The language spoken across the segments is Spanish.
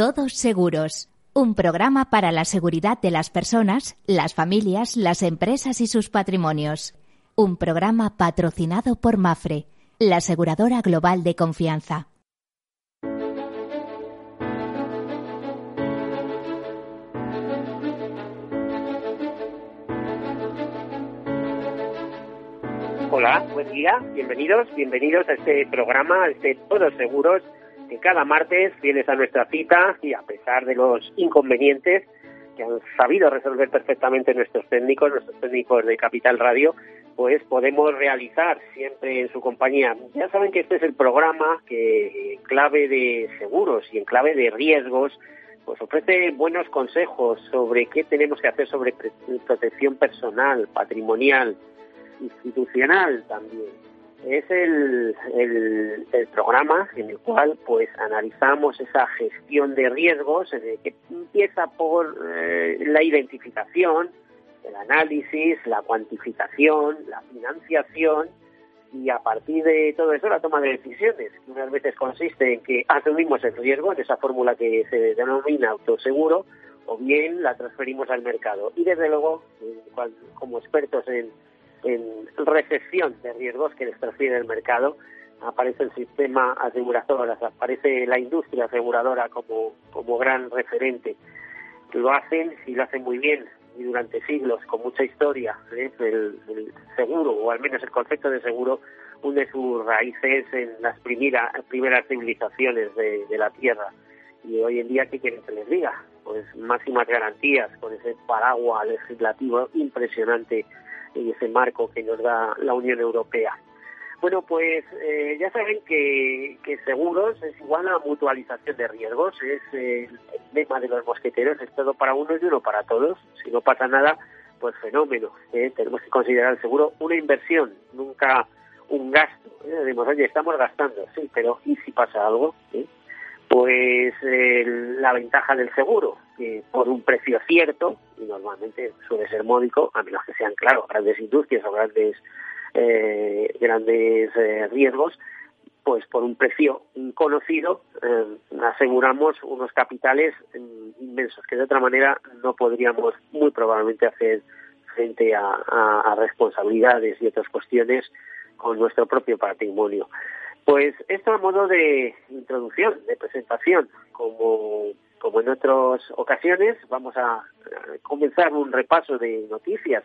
Todos Seguros, un programa para la seguridad de las personas, las familias, las empresas y sus patrimonios. Un programa patrocinado por Mafre, la aseguradora global de confianza. Hola, buen día, bienvenidos, bienvenidos a este programa, a este Todos Seguros, que cada martes vienes a nuestra cita y a pesar de los inconvenientes que han sabido resolver perfectamente nuestros técnicos, nuestros técnicos de Capital Radio, pues podemos realizar siempre en su compañía. Ya saben que este es el programa que en clave de seguros y en clave de riesgos pues ofrece buenos consejos sobre qué tenemos que hacer sobre protección personal, patrimonial, institucional también es el, el, programa en el cual pues analizamos esa gestión de riesgos eh, que empieza por eh, la identificación, el análisis, la cuantificación, la financiación y a partir de todo eso la toma de decisiones, que unas veces consiste en que asumimos el riesgo en esa fórmula que se denomina autoseguro o bien la transferimos al mercado. Y desde luego, como expertos en en recepción de riesgos que les transfiere el mercado. Aparece el sistema asegurador, aparece la industria aseguradora como, como gran referente. Lo hacen y lo hacen muy bien y durante siglos, con mucha historia. ¿eh? El, seguro, o al menos el concepto de seguro, une sus raíces en las primera, primeras civilizaciones de, de la Tierra. Y hoy en día, ¿qué quieren que les diga? Pues máximas garantías con ese paraguas legislativo impresionante y ese marco que nos da la Unión Europea. Bueno, pues eh, ya saben que, que, seguros es igual a mutualización de riesgos, es el lema de los mosqueteros, es todo para uno y uno para todos. Si no pasa nada, pues fenómeno. ¿eh? Tenemos que considerar el seguro una inversión, nunca un gasto. ¿eh? Decimos, oye, estamos gastando, sí, pero ¿y si pasa algo? Pues la ventaja del seguro, que por un precio cierto, y normalmente suele ser módico, a menos que sean, claro, grandes industrias o grandes, eh, grandes eh, riesgos, pues por un precio conocido eh, aseguramos unos capitales inmensos que de otra manera no podríamos muy probablemente hacer frente a responsabilidades y otras cuestiones con nuestro propio patrimonio. Pues esto a modo de introducción, de presentación, como, como en otras ocasiones, vamos a comenzar un repaso de noticias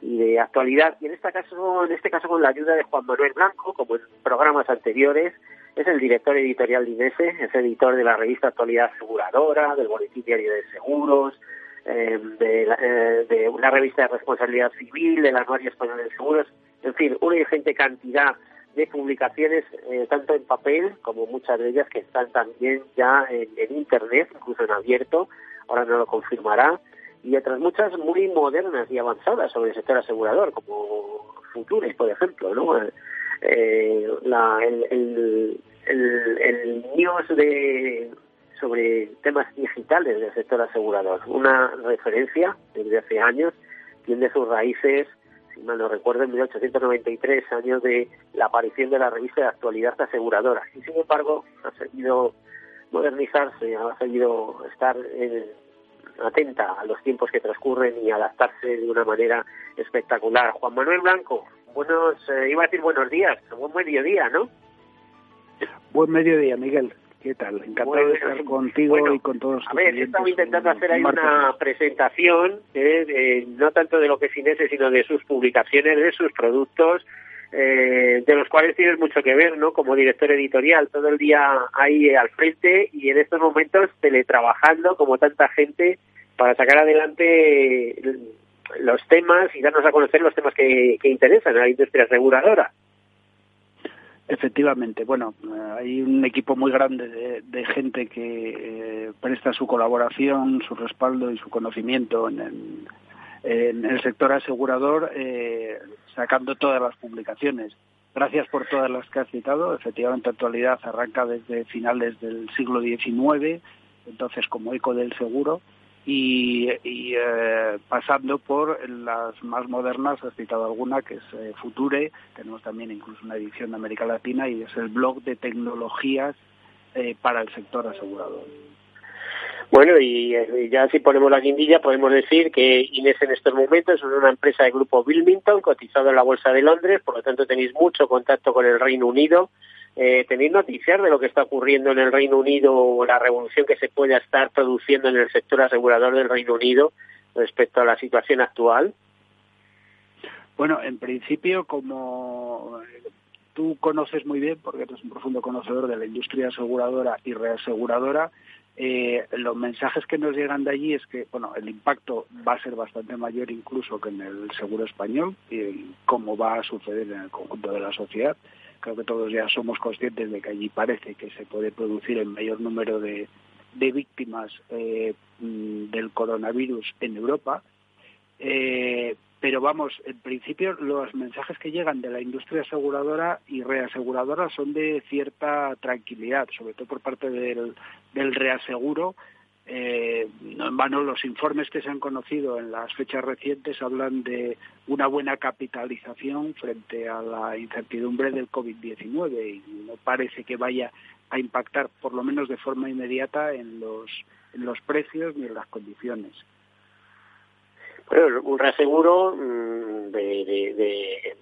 y, de actualidad, y en este caso, en este caso con la ayuda de Juan Manuel Blanco, como en programas anteriores, es el director editorial de INESE, es editor de la revista Actualidad Aseguradora, del Boletín Diario de Seguros, eh, de, la, eh, de una revista de responsabilidad civil, del Anuario Español de Seguros, en fin, una ingente cantidad de publicaciones eh, tanto en papel como muchas de ellas que están también ya en, internet, incluso en abierto, ahora no lo confirmará, y otras muchas muy modernas y avanzadas sobre el sector asegurador, como Futures, por ejemplo, ¿no? Eh, la, el, el, el, news de sobre temas digitales del sector asegurador, una referencia desde hace años, tiene sus raíces si mal no recuerdo, en 1893, años de la aparición de la revista de actualidad aseguradora. Y sin embargo, ha seguido modernizarse, ha seguido estar eh, atenta a los tiempos que transcurren y adaptarse de una manera espectacular. Juan Manuel Blanco, buenos, eh, iba a decir buenos días, buen mediodía, ¿no? Buen mediodía, Miguel. ¿Qué tal? Encantado de estar contigo y con todos. A ver, estamos intentando hacer ahí una presentación, eh, no tanto de lo que es Inese, sino de sus publicaciones, de sus productos, eh, de los cuales tienes mucho que ver, ¿no? Como director editorial, todo el día ahí al frente y en estos momentos teletrabajando como tanta gente para sacar adelante los temas y darnos a conocer los temas que, que interesan a la industria aseguradora. Efectivamente, bueno, eh, hay un equipo muy grande de, gente que eh, presta su colaboración, su respaldo y su conocimiento en, el sector asegurador, eh, sacando todas las publicaciones. Gracias por todas las que has citado. Efectivamente, actualidad arranca desde finales del siglo XIX, entonces como eco del seguro, y, eh, pasando por las más modernas, has citado alguna, que es eh, Future, tenemos también incluso una edición de América Latina y es el blog de tecnologías eh, para el sector asegurador. Bueno, y, eh, ya si ponemos la guindilla, podemos decir que Inés en estos momentos es una empresa del grupo Wilmington, cotizado en la Bolsa de Londres, por lo tanto tenéis mucho contacto con el Reino Unido. Eh, ¿Tenéis noticias de lo que está ocurriendo en el Reino Unido o la revolución que se pueda estar produciendo en el sector asegurador del Reino Unido respecto a la situación actual? Bueno, en principio, como tú conoces muy bien, porque eres un profundo conocedor de la industria aseguradora y reaseguradora, eh, los mensajes que nos llegan de allí es que bueno el impacto va a ser bastante mayor incluso que en el seguro español y cómo va a suceder en el conjunto de la sociedad creo que todos ya somos conscientes de que allí parece que se puede producir el mayor número de, víctimas eh, mm, del coronavirus en Europa eh, pero vamos, en principio los mensajes que llegan de la industria aseguradora y reaseguradora son de cierta tranquilidad, sobre todo por parte del, reaseguro. Eh, no en vano los informes que se han conocido en las fechas recientes hablan de una buena capitalización frente a la incertidumbre del COVID-19 y no parece que vaya a impactar, por lo menos de forma inmediata, en los, en los precios ni en las condiciones. Bueno, un reaseguro mm, de,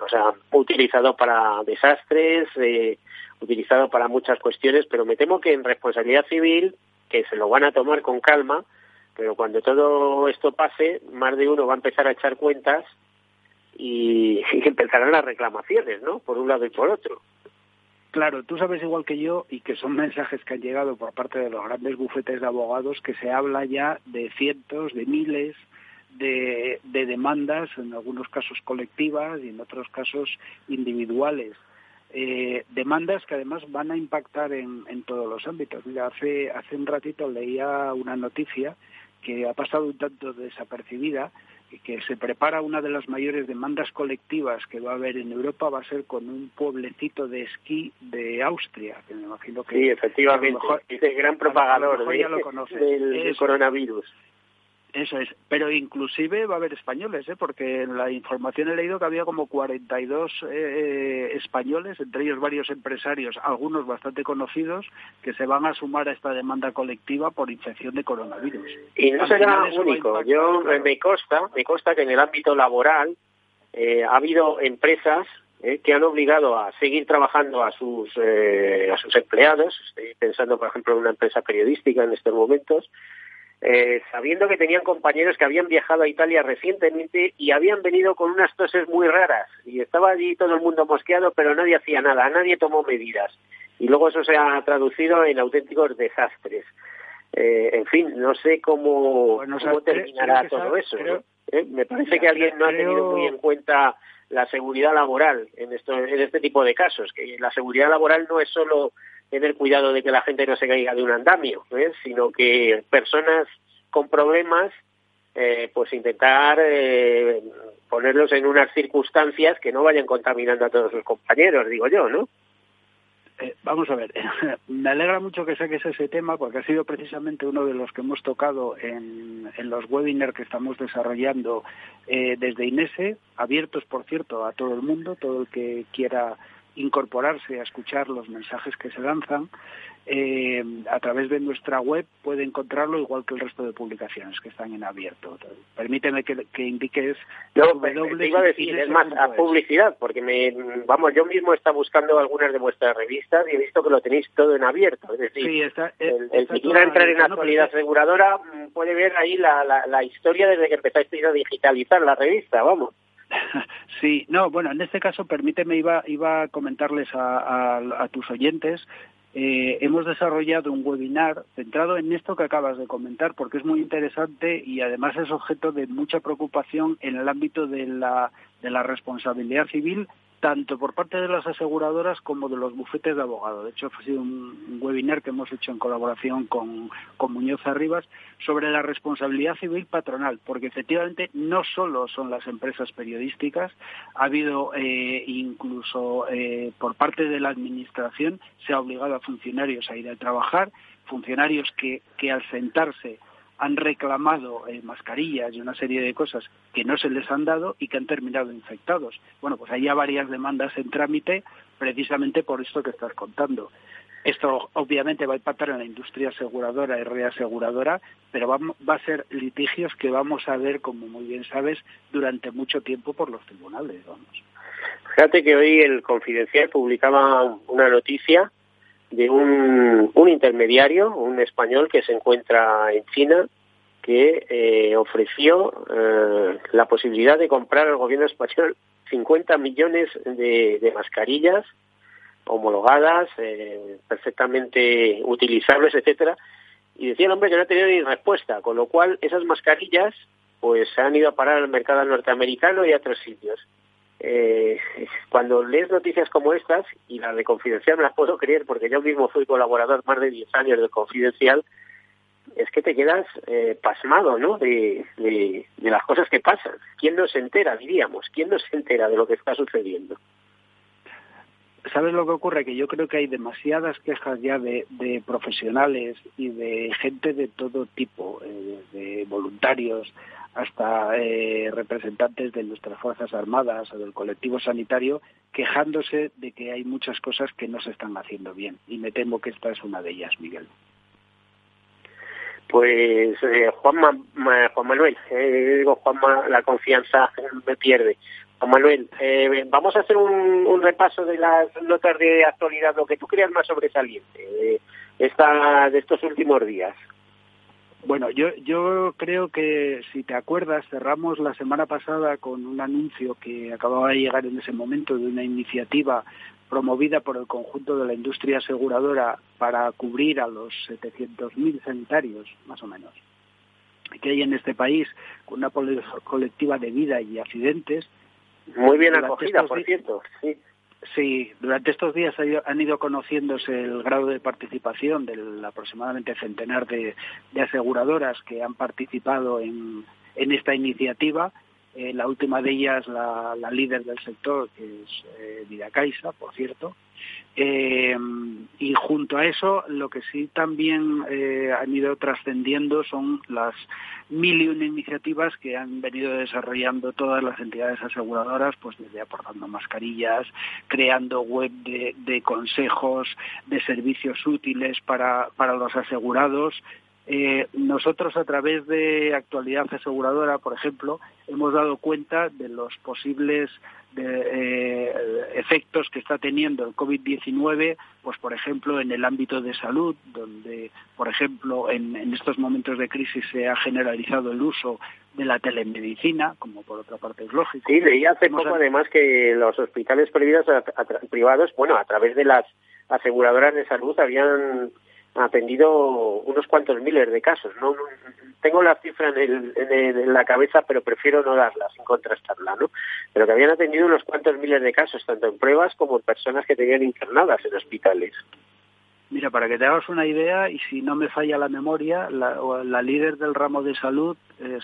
o sea, utilizado para desastres, eh, utilizado para muchas cuestiones, pero me temo que en responsabilidad civil, que se lo van a tomar con calma, pero cuando todo esto pase, más de uno va a empezar a echar cuentas y, empezarán las reclamaciones, ¿no? Por un lado y por otro. Claro, tú sabes igual que yo y que son mensajes que han llegado por parte de los grandes bufetes de abogados que se habla ya de cientos, de miles, de, demandas, en algunos casos colectivas y en otros casos individuales. Eh, demandas que además van a impactar en, en todos los ámbitos. Mira, hace, hace un ratito leía una noticia que ha pasado un tanto desapercibida y que se prepara una de las mayores demandas colectivas que va a haber en Europa va a ser con un pueblecito de esquí de Austria, que me imagino que sí, efectivamente, es el gran propagador del coronavirus. Eso es, pero inclusive va a haber españoles, ¿eh? porque en la información he leído que había como 42 eh, eh, españoles, entre ellos varios empresarios, algunos bastante conocidos, que se van a sumar a esta demanda colectiva por infección de coronavirus. Y no será único. Yo me consta, me consta que en el ámbito laboral eh, ha habido empresas que han obligado a seguir trabajando a sus a sus empleados. Estoy pensando, por ejemplo, en una empresa periodística en estos momentos eh, sabiendo que tenían compañeros que habían viajado a Italia recientemente y habían venido con unas toses muy raras y estaba allí todo el mundo mosqueado pero nadie hacía nada, nadie tomó medidas y luego eso se ha traducido en auténticos desastres. Eh, en fin, no sé cómo, terminará todo eso. ¿Eh? Me parece que alguien no ha tenido muy en cuenta la seguridad laboral en, esto, en este tipo de casos, que la seguridad laboral no es solo tener cuidado de que la gente no se caiga de un andamio, ¿eh? sino que personas con problemas, eh, pues intentar eh, ponerlos en unas circunstancias que no vayan contaminando a todos sus compañeros, digo yo, ¿no? vamos a ver, me alegra mucho que saques ese tema porque ha sido precisamente uno de los que hemos tocado en, los webinars que estamos desarrollando desde INESE, abiertos, por cierto, a todo el mundo, todo el que quiera incorporarse a escuchar los mensajes que se lanzan, eh, a través de nuestra web puede encontrarlo igual que el resto de publicaciones que están en abierto. Permíteme que, que indiques. No, te iba a decir, es más, a publicidad, porque me, vamos, yo mismo está buscando algunas de vuestras revistas y he visto que lo tenéis todo en abierto. Es decir, sí, está, eh, el, que quiera entrar en actualidad aseguradora mm, puede ver ahí la, la, la historia desde que empezasteis a digitalizar la revista, vamos. Sí, no, bueno, en este caso permíteme, iba, iba a comentarles a, tus oyentes eh, hemos desarrollado un webinar centrado en esto que acabas de comentar, porque es muy interesante y además es objeto de mucha preocupación en el ámbito de la, de la responsabilidad civil tanto por parte de las aseguradoras como de los bufetes de abogados. De hecho, ha sido un, webinar que hemos hecho en colaboración con, Muñoz Arribas sobre la responsabilidad civil patronal, porque efectivamente no solo son las empresas periodísticas, ha habido eh, incluso eh, por parte de la Administración se ha obligado a funcionarios a ir a trabajar, funcionarios que, que al sentarse han reclamado eh, mascarillas y una serie de cosas que no se les han dado y que han terminado infectados. Bueno, pues hay ya varias demandas en trámite precisamente por esto que estás contando. Esto obviamente va a impactar en la industria aseguradora y reaseguradora, pero va, va, a ser litigios que vamos a ver, como muy bien sabes, durante mucho tiempo por los tribunales. Vamos. Fíjate que hoy el Confidencial publicaba una noticia de un, un intermediario, un español que se encuentra en China, que eh, ofreció eh, la posibilidad de comprar al gobierno español 50 millones de, mascarillas homologadas, eh, perfectamente utilizables, etcétera, y decía el hombre que no ha tenido ni respuesta, con lo cual esas mascarillas pues se han ido a parar al mercado norteamericano y a otros sitios. Eh, cuando lees noticias como estas, y la de Confidencial me las puedo creer porque yo mismo fui colaborador más de 10 años de Confidencial, es que te quedas eh, pasmado, ¿no? De, de, de, las cosas que pasan. ¿Quién no se entera, diríamos? ¿Quién no se entera de lo que está sucediendo? ¿Sabes lo que ocurre? Que yo creo que hay demasiadas quejas ya de, profesionales y de gente de todo tipo, eh, de voluntarios, hasta eh, representantes de nuestras Fuerzas Armadas o del colectivo sanitario quejándose de que hay muchas cosas que no se están haciendo bien. Y me temo que esta es una de ellas, Miguel. Pues eh, Juan, Juan Manuel, eh, digo Juanma, la confianza me pierde. Juan Manuel, eh, vamos a hacer un, repaso de las notas de actualidad, lo que tú creas más sobresaliente de, esta, de estos últimos días. Bueno, yo, yo creo que si te acuerdas, cerramos la semana pasada con un anuncio que acababa de llegar en ese momento de una iniciativa promovida por el conjunto de la industria aseguradora para cubrir a los 700.000 sanitarios, más o menos, que hay en este país, con una colectiva de vida y accidentes. Muy bien acogida, por cierto. Sí. Sí, durante estos días han ido conociéndose el grado de participación del aproximadamente centenar de, de aseguradoras que han participado en, en esta iniciativa eh, la última de ellas, la, la, líder del sector, que es eh, Vidacaisa, por cierto. Eh, y junto a eso, lo que sí también eh, han ido trascendiendo son las mil y una iniciativas que han venido desarrollando todas las entidades aseguradoras, pues desde aportando mascarillas, creando web de, de consejos, de servicios útiles para, para los asegurados, eh, nosotros a través de actualidad aseguradora, por ejemplo, hemos dado cuenta de los posibles de, eh, efectos que está teniendo el COVID-19, pues por ejemplo en el ámbito de salud, donde por ejemplo en, en, estos momentos de crisis se ha generalizado el uso de la telemedicina, como por otra parte es lógico. Sí, leí hace poco además que los hospitales privados, a, a, privados, bueno, a través de las aseguradoras de salud habían atendido unos cuantos miles de casos. No, tengo la cifra en, el, en, la cabeza, pero prefiero no darla sin contrastarla, ¿no? Pero que habían atendido unos cuantos miles de casos, tanto en pruebas como en personas que tenían internadas en hospitales. Mira, para que te hagas una idea, y si no me falla la memoria, la, la líder del ramo de salud, eh,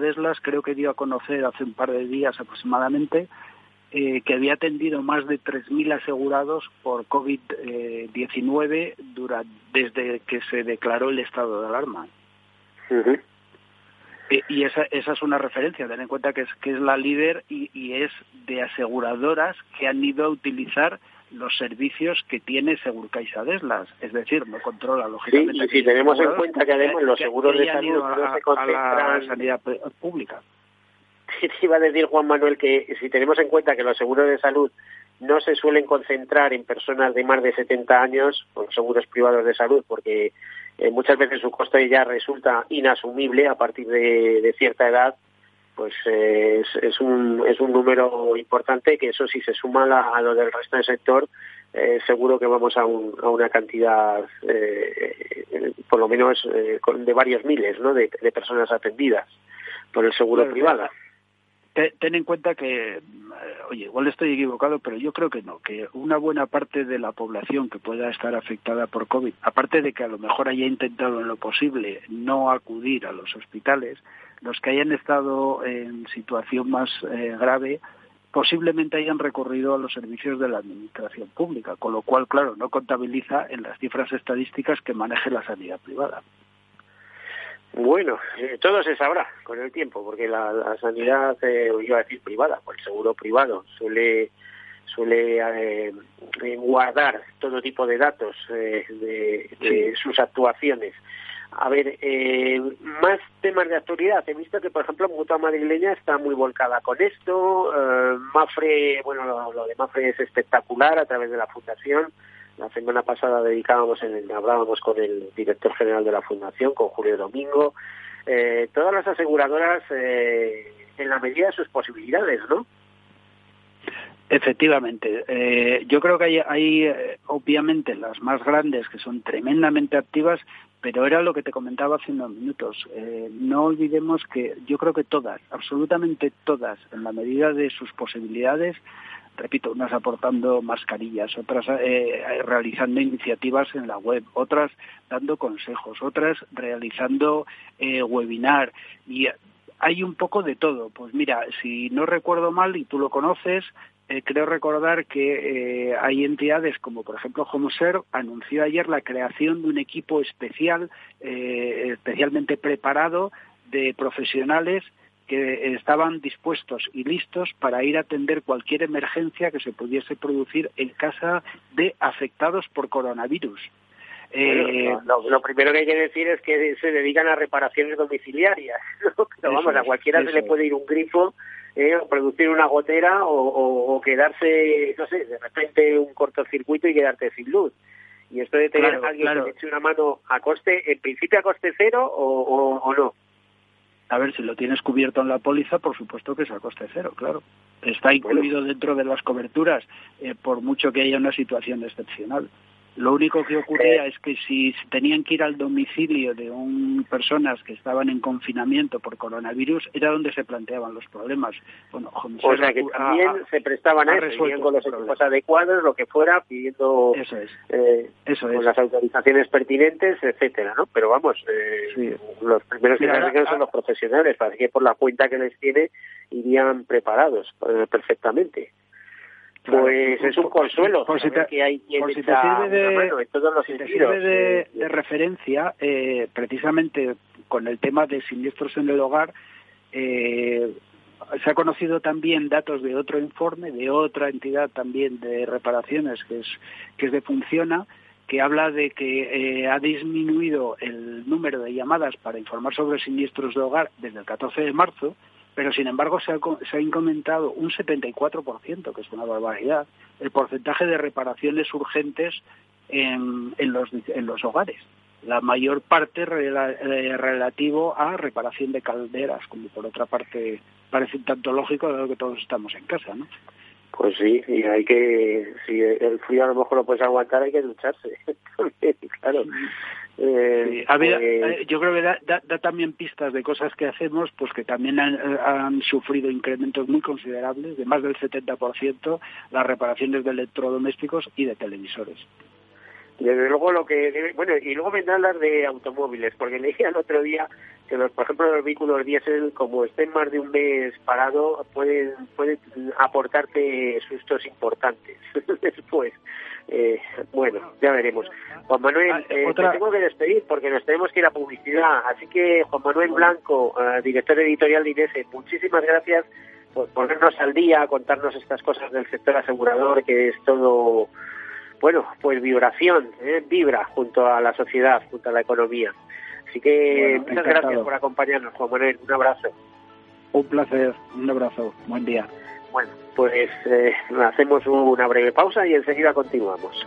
Deslas, creo que dio a conocer hace un par de días aproximadamente eh, que había atendido más de 3.000 asegurados por COVID-19 eh, desde que se declaró el estado de alarma. Uh -huh. eh, y esa, esa es una referencia, ten en cuenta que es, que es la líder y, y es de aseguradoras que han ido a utilizar los servicios que tiene Segurcaixa Deslas, es decir, no controla lógicamente. Sí, y si tenemos en cuenta que además los seguros de salud a, no se concentran a la sanidad pública iba a decir Juan Manuel que si tenemos en cuenta que los seguros de salud no se suelen concentrar en personas de más de 70 años, con seguros privados de salud, porque eh, muchas veces su coste ya resulta inasumible a partir de, de cierta edad, pues eh, es, es, un, es un número importante que eso si se suma a, a lo del resto del sector, eh, seguro que vamos a, un, a una cantidad, por lo menos eh, de varios miles ¿no? de, de personas atendidas por el seguro privado ten en cuenta que, oye, igual estoy equivocado, pero yo creo que no, que una buena parte de la población que pueda estar afectada por COVID, aparte de que a lo mejor haya intentado en lo posible no acudir a los hospitales, los que hayan estado en situación más eh, grave, posiblemente hayan recorrido a los servicios de la administración pública, con lo cual, claro, no contabiliza en las cifras estadísticas que maneje la sanidad privada. Bueno, eh, todo se sabrá con el tiempo, porque la, la sanidad, eh, iba a decir privada, pues el seguro privado suele suele eh, guardar todo tipo de datos de, sus actuaciones. A ver, más temas de actualidad. He visto que, por ejemplo, Mutua Madrileña está muy volcada con esto. Mafre, bueno, lo, de Mafre es espectacular a través de la Fundación. La semana pasada dedicábamos, en hablábamos con el director general de la Fundación, con Julio Domingo. todas las aseguradoras en la medida de sus posibilidades, ¿no? Efectivamente, eh, yo creo que hay, eh, obviamente las más grandes que son tremendamente activas, pero era lo que te comentaba hace unos minutos. Eh, no olvidemos que yo creo que todas, absolutamente todas, en la medida de sus posibilidades, repito, unas aportando mascarillas, otras realizando iniciativas en la web, otras dando consejos, otras realizando webinar y hay un poco de todo. Pues mira, si no recuerdo mal y tú lo conoces, eh, creo recordar que eh, hay entidades como por ejemplo Homoser anunció ayer la creación de un equipo especial, eh, especialmente preparado de profesionales que estaban dispuestos y listos para ir a atender cualquier emergencia que se pudiese producir en casa de afectados por coronavirus. Eh, lo, primero que hay que decir es que se dedican a reparaciones domiciliarias, pero vamos, a cualquiera se le puede ir un grifo, eh, o producir una gotera o, quedarse, no sé, de repente un cortocircuito y quedarte sin luz. Y esto de tener a alguien que te eche una mano a coste, en principio a coste cero o, no. A ver, si lo tienes cubierto en la póliza, por supuesto que es a coste cero, claro. Está incluido dentro de las coberturas, eh, por mucho que haya una situación excepcional. Lo único que ocurría es que si tenían que ir al domicilio de un, personas que estaban en confinamiento por coronavirus, era donde se planteaban los problemas. Bueno, o sea que también se prestaban a eso, con los equipos adecuados, lo que fuera, pidiendo eso es. Eh, eso con las autorizaciones pertinentes, etcétera, ¿no? Pero vamos, eh, los primeros que se son los profesionales, para que por la cuenta que les tiene irían preparados eh, perfectamente pues es un consuelo por si te, que hay quien por si te sirve de, todos los de, referencia eh, precisamente con el tema de siniestros en el hogar eh, se ha conocido también datos de otro informe de otra entidad también de reparaciones que es que es de Funciona que habla de que eh, ha disminuido el número de llamadas para informar sobre siniestros de hogar desde el 14 de marzo pero sin embargo se ha, se ha incrementado un 74%, que es una barbaridad, el porcentaje de reparaciones urgentes en, en, los, en los hogares. La mayor parte eh, relativo a reparación de calderas, como por otra parte parece un tanto lógico, dado que todos estamos en casa, ¿no? Pues sí, y hay que, si el frío a lo mejor lo puedes aguantar, hay que ducharse. claro. Eh, pues eh, yo creo que da, también pistas de cosas que hacemos, pues que también han, sufrido incrementos muy considerables, de más del 70%, las reparaciones de electrodomésticos y de televisores. Desde luego lo que bueno y luego vendrán las de automóviles porque leía el otro día que los por ejemplo los vehículos diésel como estén más de un mes parado pueden pueden aportarte sustos importantes después eh, bueno ya veremos Juan Manuel ah, eh, te tengo que despedir porque nos tenemos que ir a publicidad así que Juan Manuel Blanco eh, director editorial de INESE muchísimas gracias por ponernos al día contarnos estas cosas del sector asegurador que es todo bueno, pues vibración, ¿eh? vibra junto a la sociedad, junto a la economía. Así que muchas gracias por acompañarnos, Juan Manuel. Un abrazo. Un placer, un abrazo. Buen día. Bueno, pues eh, hacemos una breve pausa y enseguida continuamos.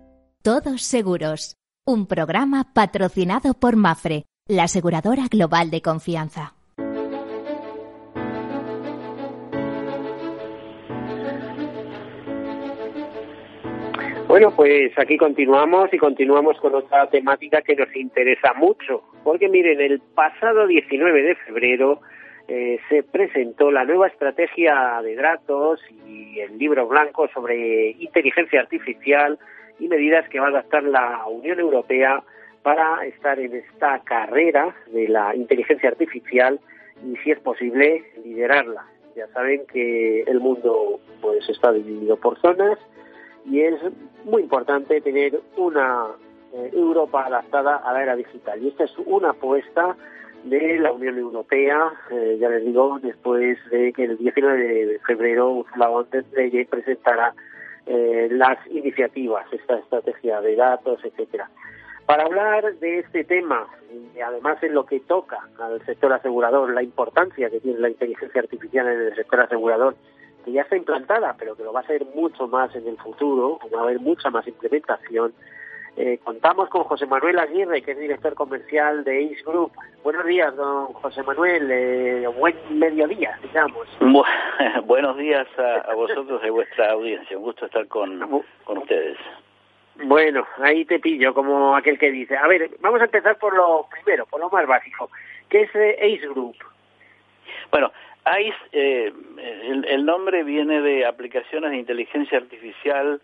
Todos seguros. Un programa patrocinado por Mafre, la aseguradora global de confianza. Bueno, pues aquí continuamos y continuamos con otra temática que nos interesa mucho, porque miren, el pasado 19 de febrero eh, se presentó la nueva estrategia de datos y el libro blanco sobre inteligencia artificial y medidas que va a adaptar la Unión Europea para estar en esta carrera de la inteligencia artificial y, si es posible, liderarla. Ya saben que el mundo pues está dividido por zonas y es muy importante tener una eh, Europa adaptada a la era digital. Y esta es una apuesta de la Unión Europea, eh, ya les digo, después de que el 19 de febrero Ursula von der Leyen presentara eh, las iniciativas, esta estrategia de datos, etcétera. Para hablar de este tema, y además en lo que toca al sector asegurador, la importancia que tiene la inteligencia artificial en el sector asegurador que ya está implantada, pero que lo va a ser mucho más en el futuro, va a haber mucha más implementación. Eh, contamos con José Manuel Aguirre, que es director comercial de Ace Group. Buenos días, don José Manuel. Eh, buen mediodía, digamos. buenos días a, vosotros y a vuestra audiencia. Un gusto estar con, con ustedes. Bueno, ahí te pillo, como aquel que dice. A ver, vamos a empezar por lo primero, por lo más básico. ¿Qué es eh, Ace Group? Bueno, ICE, eh, el, nombre viene de aplicaciones de inteligencia artificial,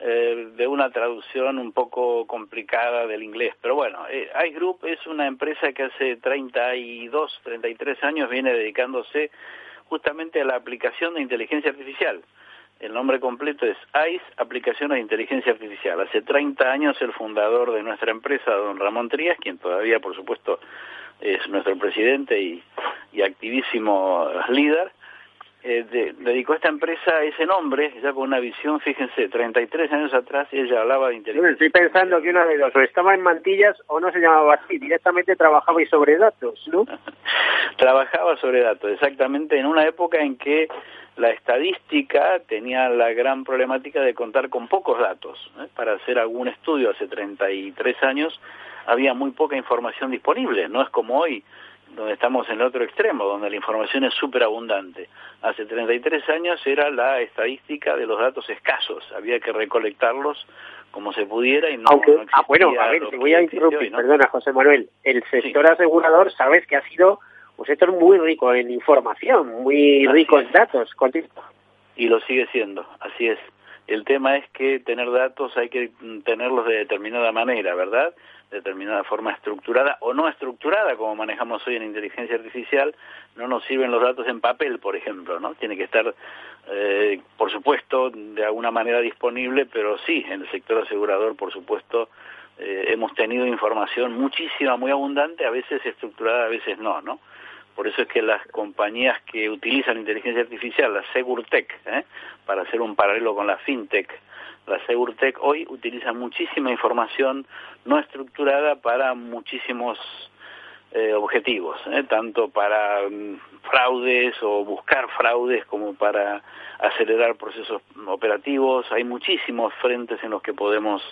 eh, de una traducción un poco complicada del inglés. Pero bueno, eh, ICE Group es una empresa que hace 32, 33 años viene dedicándose justamente a la aplicación de inteligencia artificial. El nombre completo es ICE, Aplicaciones de Inteligencia Artificial. Hace 30 años el fundador de nuestra empresa, don Ramón Trías, quien todavía, por supuesto, es nuestro presidente y, activísimo líder, eh, dedicó a esta empresa ese nombre, ya con una visión, fíjense, 33 años atrás ella hablaba de inteligencia. Estoy pensando que una de dos, o estaba en mantillas o no se llamaba así, directamente trabajaba y sobre datos, ¿no? trabajaba sobre datos, exactamente, en una época en que la estadística tenía la gran problemática de contar con pocos datos. ¿eh? Para hacer algún estudio hace 33 años había muy poca información disponible, no es como hoy, donde estamos en el otro extremo, donde la información es súper abundante. Hace 33 años era la estadística de los datos escasos, había que recolectarlos como se pudiera y no, Aunque, Ah, bueno, a ver, te voy a interrumpir, perdona José Manuel, el sector asegurador sabes que ha sido un sector muy rico en información, muy rico en datos. Y lo sigue siendo, así es. El tema es que tener datos hay que tenerlos de determinada manera, ¿verdad? determinada forma estructurada o no estructurada, como manejamos hoy en inteligencia artificial, no nos sirven los datos en papel, por ejemplo, ¿no? Tiene que estar, eh, por supuesto, de alguna manera disponible, pero sí, en el sector asegurador, por supuesto, eh, hemos tenido información muchísima, muy abundante, a veces estructurada, a veces no, ¿no? Por eso es que las compañías que utilizan inteligencia artificial, la Segurtech, ¿eh? Para hacer un paralelo con la FinTech, la Segurtech hoy utiliza muchísima información no estructurada para muchísimos eh, objetivos, ¿eh? tanto para mm, fraudes o buscar fraudes como para acelerar procesos operativos. Hay muchísimos frentes en los que podemos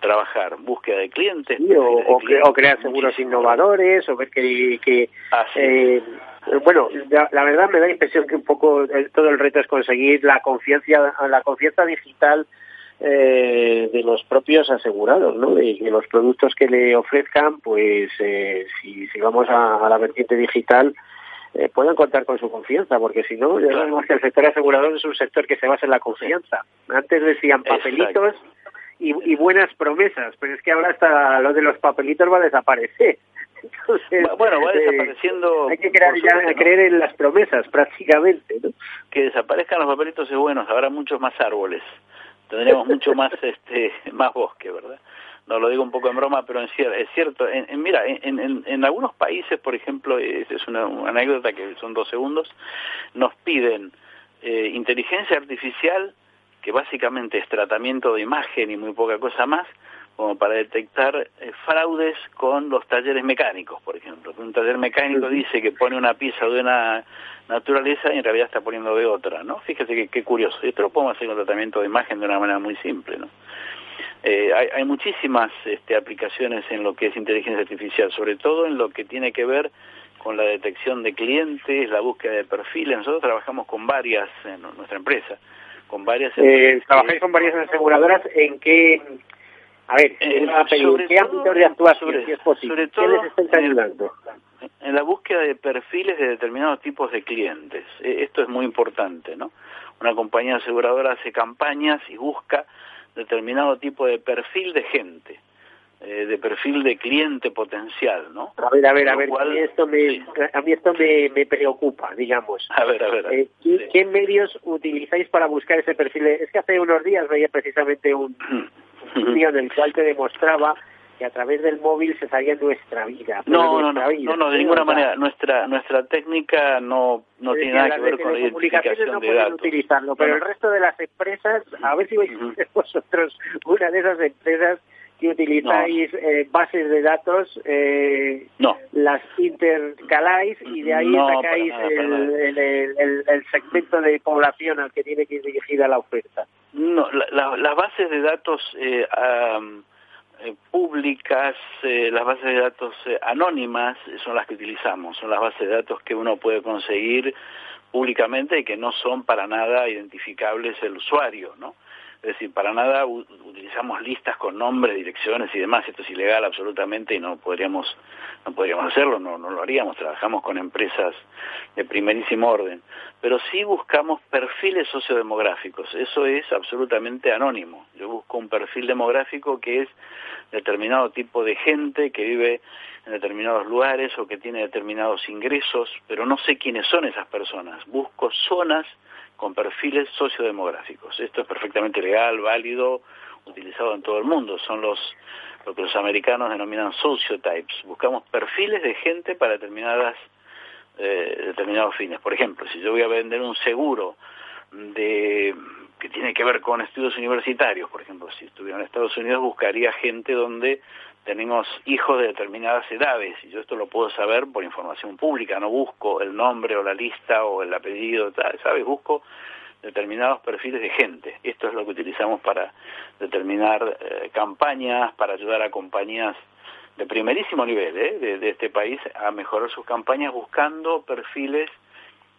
trabajar. Búsqueda de clientes. o, crear seguros innovadores, o ver que... que eh, bueno, la, verdad me da la impresión que un poco todo el reto es conseguir la confianza, la confianza digital eh, de los propios asegurados, ¿no? De que los productos que le ofrezcan, pues eh, si, si vamos a, la vertiente digital, eh, puedan contar con su confianza, porque si no, ya sabemos que el sector asegurador es un sector que se basa en la confianza. Antes decían papelitos y, y, buenas promesas, pero es que ahora hasta lo de los papelitos va a desaparecer. bueno, va eh, desapareciendo... hay que ya, creer en las promesas, prácticamente, ¿no? Que desaparezcan los papelitos es bueno, habrá muchos más árboles, tendremos mucho más este más bosque, ¿verdad? No lo digo un poco en broma, pero es cierto. En, mira, en, en, algunos países, por ejemplo, es, es una, anécdota que son dos segundos, nos piden eh, inteligencia artificial, que básicamente es tratamiento de imagen y muy poca cosa más, como para detectar eh, fraudes con los talleres mecánicos, por ejemplo. Un taller mecánico dice que pone una pieza de una naturaleza y en realidad está poniendo de otra, ¿no? Fíjese qué curioso. Esto lo podemos hacer con tratamiento de imagen de una manera muy simple, ¿no? Eh, hay, hay, muchísimas este, aplicaciones en lo que es inteligencia artificial, sobre todo en lo que tiene que ver con la detección de clientes, la búsqueda de perfiles. Nosotros trabajamos con varias en nuestra empresa, con varias. Eh, ¿Trabajáis con varias aseguradoras en qué a ver, eh, sobre ¿qué ámbito de actuación sobre, es posible? todo, les ayudando? En, la búsqueda de perfiles de determinados tipos de clientes. Eh, esto es muy importante, ¿no? Una compañía aseguradora hace campañas y busca determinado tipo de perfil de gente, eh, de perfil de cliente potencial, ¿no? A ver, a ver, a ver, a mí esto me, a mí esto me, me, preocupa, digamos. A ver, a ver. Eh, ¿qué, medios utilizáis para buscar ese perfil? Es que hace unos días veía precisamente un, vídeo en el cual te demostraba que a través del móvil se salía nuestra vida. No, no, no, no, no, de ninguna manera. Nuestra nuestra técnica no no tiene nada que ver con la identificación no de datos. utilizarlo, pero el resto de las empresas, a ver si vais vosotros una de esas empresas que utilizáis eh, bases de datos, eh, no. las intercaláis y de ahí sacáis el, el, el, segmento de población al que tiene que ir dirigida la oferta. No, las bases de datos eh, eh, públicas, eh, las bases de datos eh, anónimas son las que utilizamos, son las bases de datos que uno puede conseguir públicamente y que no son para nada identificables el usuario, ¿no? Es decir, para nada utilizamos listas con nombres, direcciones y demás. Esto es ilegal absolutamente y no podríamos, no podríamos hacerlo, no, no lo haríamos. Trabajamos con empresas de primerísimo orden. Pero sí buscamos perfiles sociodemográficos. Eso es absolutamente anónimo. Yo busco un perfil demográfico que es determinado tipo de gente que vive en determinados lugares o que tiene determinados ingresos, pero no sé quiénes son esas personas. Busco zonas con perfiles sociodemográficos. Esto es perfectamente legal, válido, utilizado en todo el mundo. Son los lo que los americanos denominan sociotypes. Buscamos perfiles de gente para determinadas eh, determinados fines. Por ejemplo, si yo voy a vender un seguro de que tiene que ver con estudios universitarios, por ejemplo, si estuviera en Estados Unidos buscaría gente donde tenemos hijos de determinadas edades y yo esto lo puedo saber por información pública, no busco el nombre o la lista o el apellido, ¿sabes? Busco determinados perfiles de gente. Esto es lo que utilizamos para determinar eh, campañas, para ayudar a compañías de primerísimo nivel ¿eh? de, este país a mejorar sus campañas buscando perfiles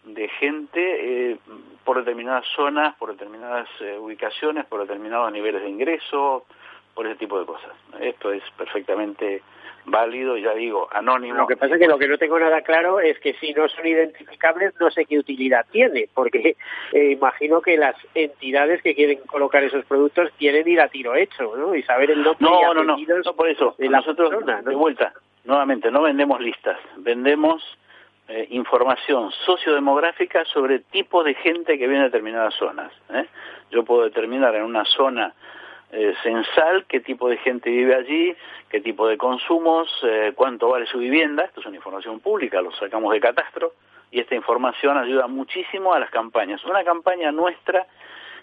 de gente eh, por determinadas zonas, por determinadas ubicaciones, por determinados niveles de ingreso, por ese tipo de cosas. Esto es perfectamente válido, ya digo, anónimo. Lo que pasa es que lo que no tengo nada claro es que si no son identificables no sé qué utilidad tiene, porque eh, imagino que las entidades que quieren colocar esos productos quieren ir a tiro hecho, ¿no? Y saber el nombre no, no, no, no, por eso, de nosotros, de vuelta, nuevamente, no vendemos listas, vendemos eh, información sociodemográfica sobre tipo de gente que viene a determinadas zonas. ¿eh? Yo puedo determinar en una zona eh, censal, qué tipo de gente vive allí, qué tipo de consumos, eh, cuánto vale su vivienda, esto es una información pública, lo sacamos de catastro, y esta información ayuda muchísimo a las campañas. Una campaña nuestra,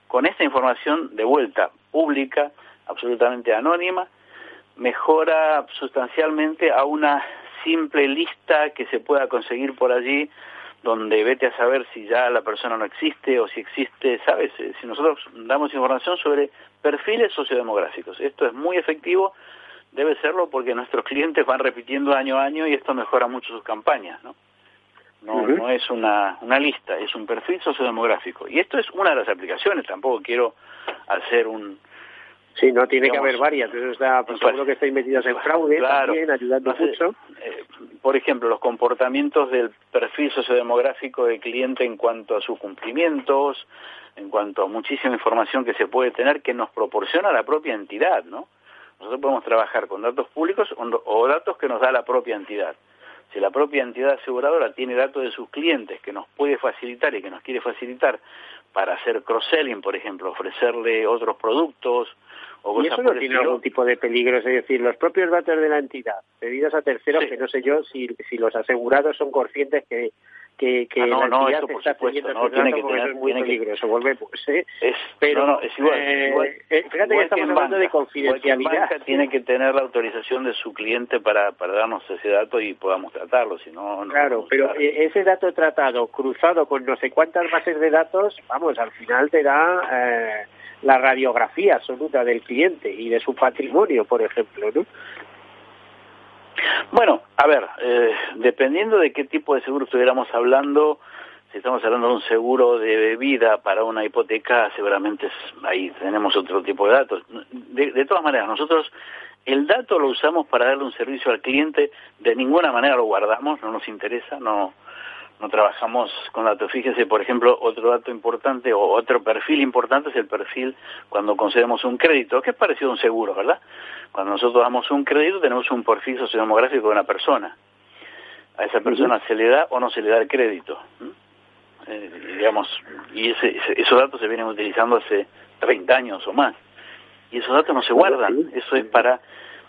con esta información de vuelta pública, absolutamente anónima, mejora sustancialmente a una simple lista que se pueda conseguir por allí donde vete a saber si ya la persona no existe o si existe, ¿sabes? Eh, si nosotros damos información sobre perfiles sociodemográficos, esto es muy efectivo, debe serlo porque nuestros clientes van repitiendo año a año y esto mejora mucho sus campañas, ¿no? No, no es una, una lista, es un perfil sociodemográfico. Y esto es una de las aplicaciones, tampoco quiero hacer un, Sí, no tiene que haber varias. Eso está, pues, seguro que estáis metidos en fraude también, ayudando mucho. Por ejemplo, los comportamientos del perfil sociodemográfico del cliente en cuanto a sus cumplimientos, en cuanto a muchísima información que se puede tener que nos proporciona la propia entidad, ¿no? Nosotros podemos trabajar con datos públicos o datos que nos da la propia entidad. Si la propia entidad aseguradora tiene datos de sus clientes que nos puede facilitar y que nos quiere facilitar para hacer cross-selling, por ejemplo, ofrecerle otros productos o cosas ¿Y eso no tiene algún tipo de peligro? Es decir, los propios datos de la entidad, pedidos a terceros, que no sé yo si, si los asegurados son conscientes que que, que ah, no, la no, eso por supuesto, no, tiene que tener, es muy tiene peligroso, volvemos, ¿eh? Es, pero, no, no, es igual, eh, igual, eh, fíjate que estamos hablando de confidencialidad. banca tiene que tener la autorización de su cliente para, para darnos ese dato y podamos tratarlo, si no... no claro, pero eh, ese dato tratado, cruzado con no sé cuántas bases de datos, vamos, al final te da eh, la radiografía absoluta del cliente y de su patrimonio, por ejemplo, ¿no? Bueno, a ver, eh, dependiendo de qué tipo de seguro estuviéramos hablando, si estamos hablando de un seguro de vida para una hipoteca, seguramente ahí tenemos otro tipo de datos. De, de, todas maneras, nosotros el dato lo usamos para darle un servicio al cliente, de ninguna manera lo guardamos, no nos interesa, no, no trabajamos con datos. Fíjese, por ejemplo, otro dato importante o otro perfil importante es el perfil cuando concedemos un crédito, que es parecido a un seguro, ¿verdad? Cuando nosotros damos un crédito tenemos un perfil sociodemográfico de una persona. A esa persona se le da o no se le da el crédito. Eh, digamos, y ese, esos datos se vienen utilizando hace 30 años o más. Y esos datos no se guardan, eso es para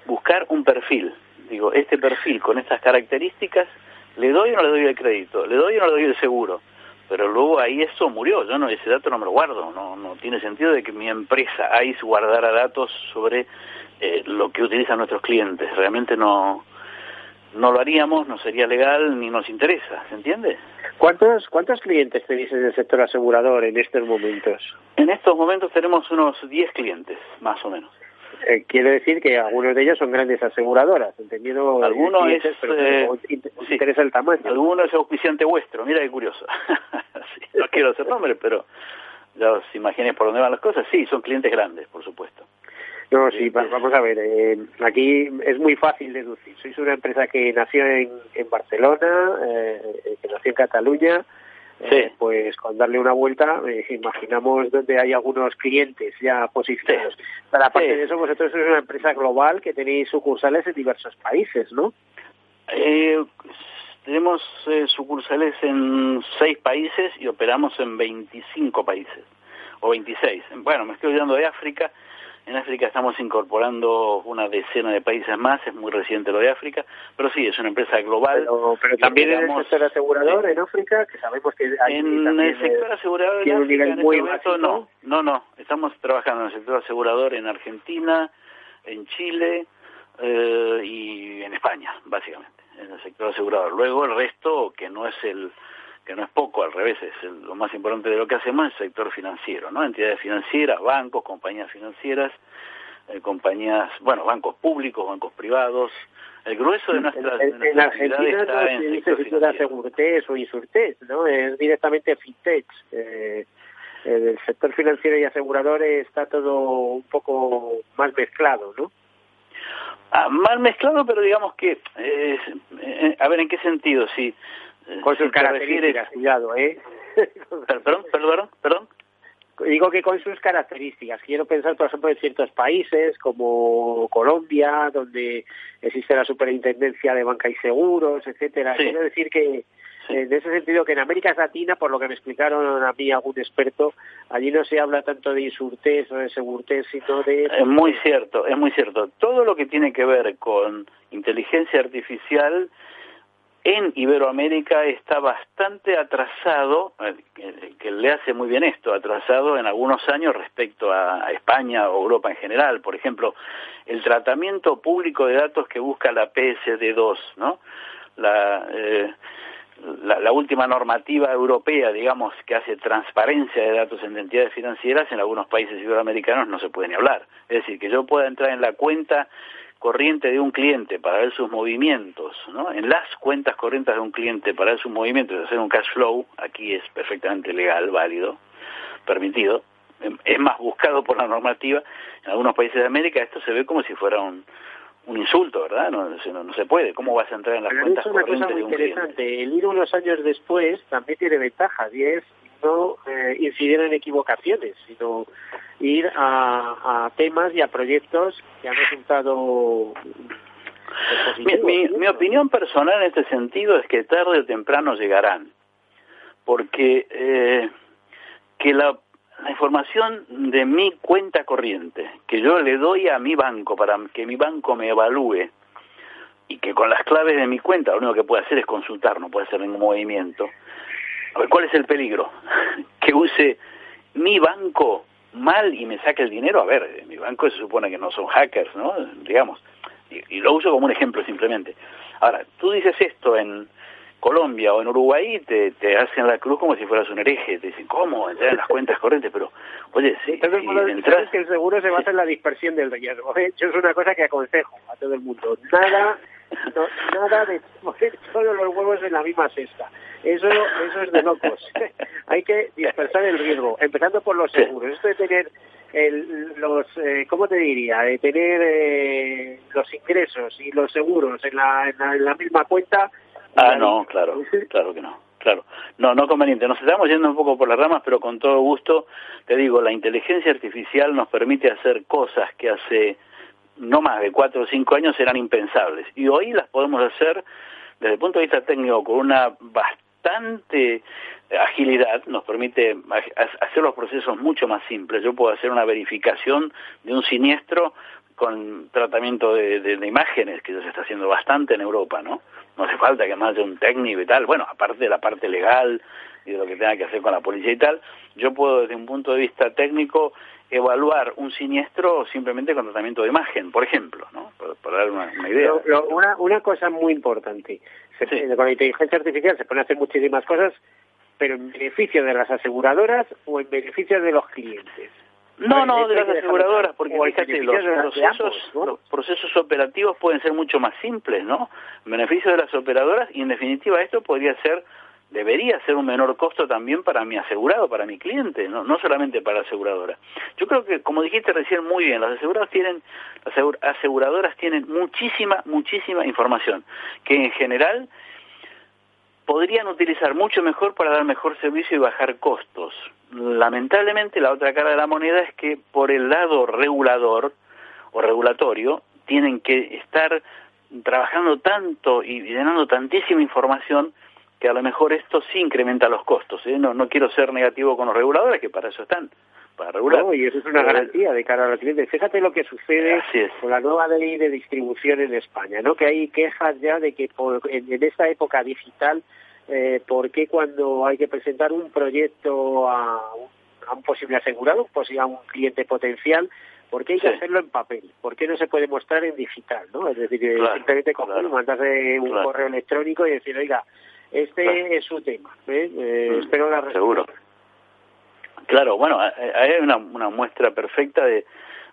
buscar un perfil. Digo, este perfil con estas características le doy o no le doy el crédito, le doy o no le doy el seguro, pero luego ahí eso murió, yo no ese dato no me lo guardo, no no tiene sentido de que mi empresa ahí guardara datos sobre eh, lo que utilizan nuestros clientes, realmente no no lo haríamos, no sería legal ni nos interesa, ¿se entiende? ¿Cuántos cuántos clientes tenéis en el sector asegurador en estos momentos? En estos momentos tenemos unos 10 clientes, más o menos. Eh, quiere decir que algunos de ellos son grandes aseguradoras, entendiendo algunos es, pero eh, sí, el tamaño. Alguno es auspiciante vuestro, mira qué curioso. sí, no quiero hacer nombres, pero ya os imaginéis por dónde van las cosas. Sí, son clientes grandes, por supuesto. No, sí, vamos a ver, eh, aquí es muy fácil deducir. Sois una empresa que nació en, en Barcelona, eh, que nació en Cataluña, Sí. Eh, pues con darle una vuelta, eh, imaginamos donde hay algunos clientes ya posicionados. Sí. Pero aparte Sí. de eso, vosotros sois una empresa global que tenéis sucursales en diversos países, ¿no? Eh, tenemos eh, sucursales en seis países y operamos en 25 países, o 26. Bueno, me estoy olvidando de África. En África estamos incorporando una decena de países más, es muy reciente lo de África, pero sí, es una empresa global. Pero, también en el sector asegurador en África, que sabemos que hay En el sector eh, asegurador en África, en muy este momento, no, no, no, estamos trabajando en el sector asegurador en Argentina, en Chile eh, y en España, básicamente, en el sector asegurador. Luego el resto, que no es el que no es poco, al revés, es el- lo más importante de lo que hacemos, es el sector financiero, ¿no? Entidades financieras, bancos, compañías financieras, eh, compañías, bueno, bancos públicos, bancos privados. El grueso de nuestras, de en, en nuestras Argentina actividades no está se en dice sector financiero. O Insurtes, ¿no? Es directamente Fintech. Eh, el sector financiero y asegurador está todo un poco más mezclado, ¿no? Ah, mal mezclado, pero digamos que, eh, eh, a ver, ¿en qué sentido? Si, eh, Con sus te características, refieres- cuidado, ¿eh? Per- Perdón, perdón, perdón. Digo que con sus características. Quiero pensar, por ejemplo, en ciertos países como Colombia, donde existe la superintendencia de banca y seguros, etcétera. Sí. Quiero decir que, en ese sentido, que en América Latina, por lo que me explicaron a mí algún experto, allí no se habla tanto de insurtés o de segurtés, sino de... Es muy cierto, es muy cierto. Todo lo que tiene que ver con inteligencia artificial en Iberoamérica está bastante atrasado, eh, que, le hace muy bien esto, atrasado en algunos años respecto a, España o Europa en general. Por ejemplo, el tratamiento público de datos que busca la PSD2, ¿no? La, eh, la última normativa europea, digamos, que hace transparencia de datos en entidades financieras, en algunos países iberoamericanos no se puede ni hablar. Es decir, que yo pueda entrar en la cuenta corriente de un cliente para ver sus movimientos, ¿no? En las cuentas corrientes de un cliente para ver sus movimientos hacer un cash flow, aquí es perfectamente legal, válido, permitido. Em, Es más buscado por la normativa. En algunos países de América esto se ve como si fuera un, un insulto, ¿verdad? No, no, no se puede. ¿Cómo vas a entrar en las Pero cuentas es una cosa corrientes muy de un cliente? interesante. El ir unos años después también tiene ventajas y es no eh, incidir en equivocaciones, sino ir a, temas y a proyectos que han resultado pues, mi, mi, opinión personal en este sentido es que tarde o temprano llegarán, porque eh, que la, la, información de mi cuenta corriente, que yo le doy a mi banco para que mi banco me evalúe, y que con las claves de mi cuenta lo único que puede hacer es consultar, no puede hacer ningún movimiento. ¿Cuál es el peligro? que use mi banco mal y me saque el dinero. A ver, mi banco se supone que no son hackers, ¿no? Digamos. Y, lo uso como un ejemplo simplemente. Ahora, tú dices esto en Colombia o en Uruguay, te, te hacen la cruz como si fueras un hereje. Te dicen, ¿cómo? Entrar en las cuentas corrientes. Pero, oye, si, entras... que el seguro se basa en la dispersión del riesgo. De hecho, es una cosa que aconsejo a todo el mundo. Nada nada de poner todos los huevos en la misma cesta. Eso, eso es de locos. Hay que dispersar el riesgo, empezando por los seguros. Esto de tener el, los, eh, ¿cómo te diría? De tener eh, los ingresos y los seguros en la, en la, misma cuenta. Ah, no, claro, claro que no. Claro, no, no conveniente. Nos estamos yendo un poco por las ramas, pero con todo gusto, te digo, la inteligencia artificial nos permite hacer cosas que hace no más de cuatro o cinco años eran impensables. Y hoy las podemos hacer desde el punto de vista técnico con una bastante agilidad, nos permite hacer los procesos mucho más simples. Yo puedo hacer una verificación de un siniestro con tratamiento de, imágenes, que ya se está haciendo bastante en Europa, ¿no? No hace falta que más de un técnico y tal. Bueno, aparte de la parte legal y de lo que tenga que hacer con la policía y tal, yo puedo desde un punto de vista técnico evaluar un siniestro simplemente con tratamiento de imagen, por ejemplo, ¿no? Para, dar una, idea. una, una cosa muy importante, con la inteligencia artificial se pueden hacer muchísimas cosas, pero en beneficio de las aseguradoras o en beneficio de los clientes. No, no, de las aseguradoras, porque fíjate, los procesos, los procesos operativos pueden ser mucho más simples, ¿no? En beneficio de las operadoras y en definitiva esto podría ser debería ser un menor costo también para mi asegurado, para mi cliente, no, no solamente para la aseguradora. Yo creo que, como dijiste recién muy bien, las aseguradoras tienen, las aseguradoras tienen muchísima, muchísima información, que en general podrían utilizar mucho mejor para dar mejor servicio y bajar costos. Lamentablemente, la otra cara de la moneda es que por el lado regulador o regulatorio tienen que estar trabajando tanto y llenando tantísima información que a lo mejor esto sí incrementa los costos. ¿eh? No, no quiero ser negativo con los reguladores, que para eso están, para regular. y eso es una garantía de cara a los clientes. Fíjate lo que sucede con la nueva ley de distribución en España, ¿no? que hay quejas ya de que en, esta época digital, eh, ¿por qué cuando hay que presentar un proyecto a un, posible asegurado, pues a un cliente potencial, ¿Por qué hay que hacerlo en papel? ¿Por qué no se puede mostrar en digital? ¿no? Es decir, simplemente coger, mandarse un correo electrónico y decir, oiga, este es su tema. ¿eh? Eh, mm, espero la respuesta. Seguro. Claro, bueno, hay una, una muestra perfecta de,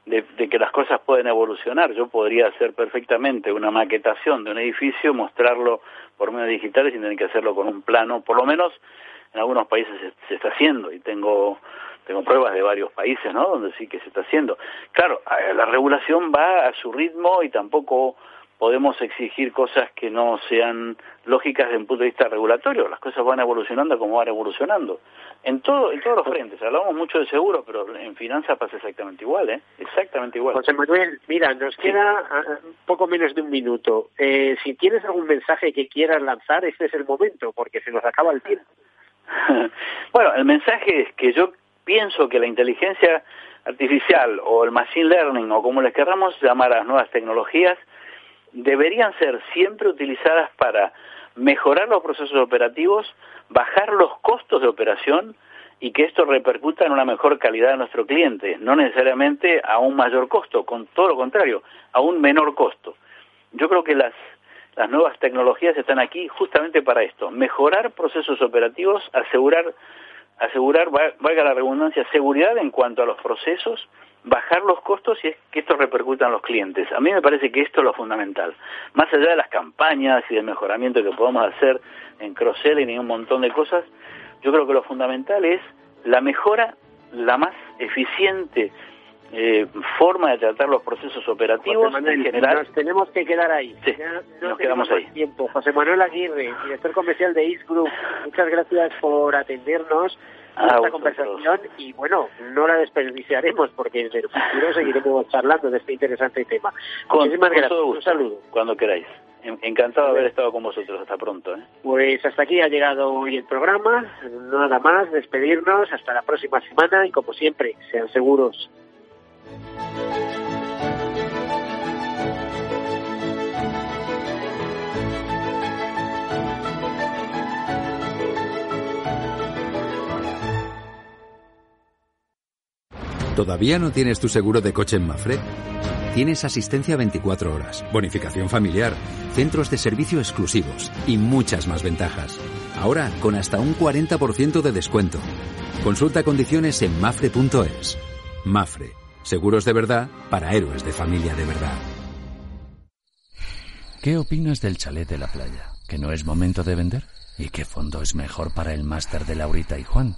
de, que las cosas pueden evolucionar. Yo podría hacer perfectamente una maquetación de un edificio, mostrarlo por medios digitales sin tener que hacerlo con un plano. Por lo menos en algunos países se, está haciendo y tengo tengo pruebas de varios países, ¿no? Donde sí que se está haciendo. Claro, la regulación va a su ritmo y tampoco podemos exigir cosas que no sean lógicas desde un punto de vista regulatorio. Las cosas van evolucionando como van evolucionando. En todo, en todos los frentes. Hablamos mucho de seguro, pero en finanzas pasa exactamente igual, ¿eh? Exactamente igual. José Manuel, mira, nos queda ah, poco menos de un minuto. Eh, si tienes algún mensaje que quieras lanzar, este es el momento, porque se nos acaba el tiempo. bueno, el mensaje es que yo pienso que la inteligencia artificial o el machine learning o como les querramos llamar a las nuevas tecnologías deberían ser siempre utilizadas para mejorar los procesos operativos, bajar los costos de operación y que esto repercuta en una mejor calidad de nuestro cliente, no necesariamente a un mayor costo, con todo lo contrario, a un menor costo. Yo creo que las, las nuevas tecnologías están aquí justamente para esto, mejorar procesos operativos, asegurar, asegurar, valga la redundancia, seguridad en cuanto a los procesos, bajar los costos y es que esto repercuta en los clientes. A mí me parece que esto es lo fundamental. Más allá de las campañas y del mejoramiento que podemos hacer en cross-selling y un montón de cosas, yo creo que lo fundamental es la mejora, la más eficiente eh, forma de tratar los procesos operativos en general. Nos tenemos que quedar ahí. Sí, nos quedamos ahí. Tiempo. José Manuel Aguirre, director comercial de East Group, muchas gracias por atendernos esta conversación y bueno, no la desperdiciaremos porque en el futuro seguiremos charlando de este interesante tema. Muchísimas gracias. Un saludo. Cuando queráis. Encantado de haber estado con vosotros. Hasta pronto. ¿eh? Pues hasta aquí ha llegado hoy el programa. Nada más, despedirnos. Hasta la próxima semana y como siempre, sean seguros. ¿Todavía no tienes tu seguro de coche en Mafre? Tienes asistencia 24 horas, bonificación familiar, centros de servicio exclusivos y muchas más ventajas. Ahora con hasta un 40% de descuento. Consulta condiciones en mafre.es. Mafre, seguros de verdad para héroes de familia de verdad. ¿Qué opinas del chalet de la playa? ¿Que no es momento de vender? ¿Y qué fondo es mejor para el máster de Laurita y Juan?